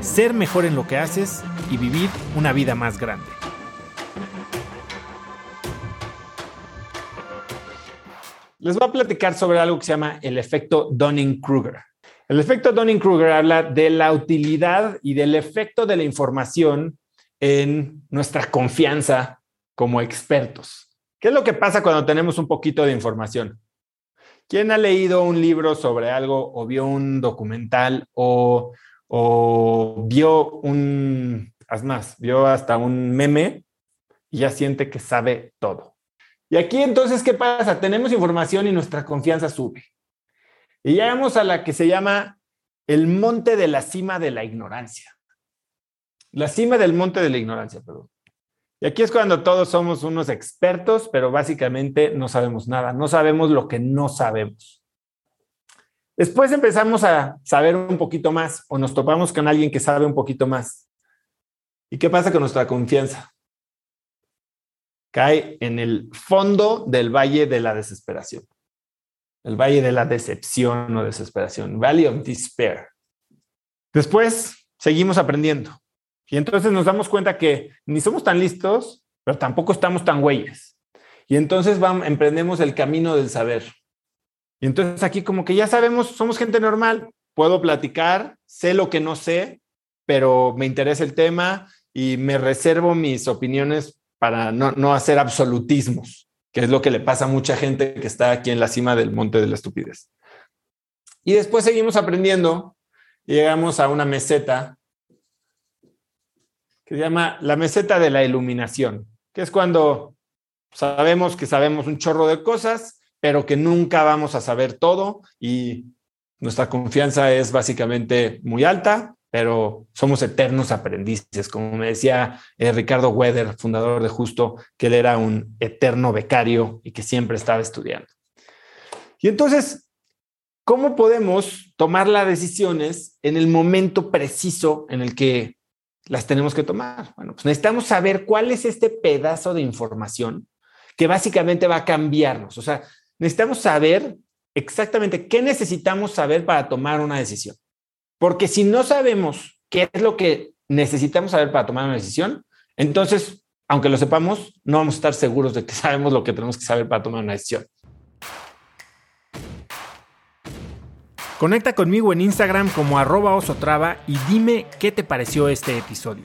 ser mejor en lo que haces y vivir una vida más grande. Les voy a platicar sobre algo que se llama el efecto Dunning-Kruger. El efecto Dunning-Kruger habla de la utilidad y del efecto de la información en nuestra confianza como expertos. ¿Qué es lo que pasa cuando tenemos un poquito de información? ¿Quién ha leído un libro sobre algo o vio un documental o, vio un, haz más, vio hasta un meme y ya siente que sabe todo? Y aquí entonces, ¿qué pasa? Tenemos información y nuestra confianza sube. Y llegamos a la que se llama el monte de la cima de la ignorancia. La cima del monte de la ignorancia, perdón. Y aquí es cuando todos somos unos expertos, pero básicamente no sabemos nada, no sabemos lo que no sabemos. Después empezamos a saber un poquito más o nos topamos con alguien que sabe un poquito más. ¿Y qué pasa con nuestra confianza? Cae en el fondo del valle de la desesperación. El valle de la decepción o desesperación. Valley of Despair. Después seguimos aprendiendo. Y entonces nos damos cuenta que ni somos tan listos, pero tampoco estamos tan güeyes. Y entonces vamos, emprendemos el camino del saber. Y entonces aquí como que ya sabemos, somos gente normal, puedo platicar, sé lo que no sé, pero me interesa el tema y me reservo mis opiniones para no, no hacer absolutismos, que es lo que le pasa a mucha gente que está aquí en la cima del monte de la estupidez. Y después seguimos aprendiendo y llegamos a una meseta que se llama la meseta de la iluminación, que es cuando sabemos que sabemos un chorro de cosas, pero que nunca vamos a saber todo y nuestra confianza es básicamente muy alta, pero somos eternos aprendices. Como me decía eh, Ricardo Weather, fundador de Justo, que él era un eterno becario y que siempre estaba estudiando. Y entonces, ¿cómo podemos tomar las decisiones en el momento preciso en el que las tenemos que tomar. Bueno, pues necesitamos saber cuál es este pedazo de información que básicamente va a cambiarnos. O sea, necesitamos saber exactamente qué necesitamos saber para tomar una decisión. Porque si no sabemos qué es lo que necesitamos saber para tomar una decisión, entonces, aunque lo sepamos, no vamos a estar seguros de que sabemos lo que tenemos que saber para tomar una decisión. Conecta conmigo en Instagram como arroba osotrava y dime qué te pareció este episodio.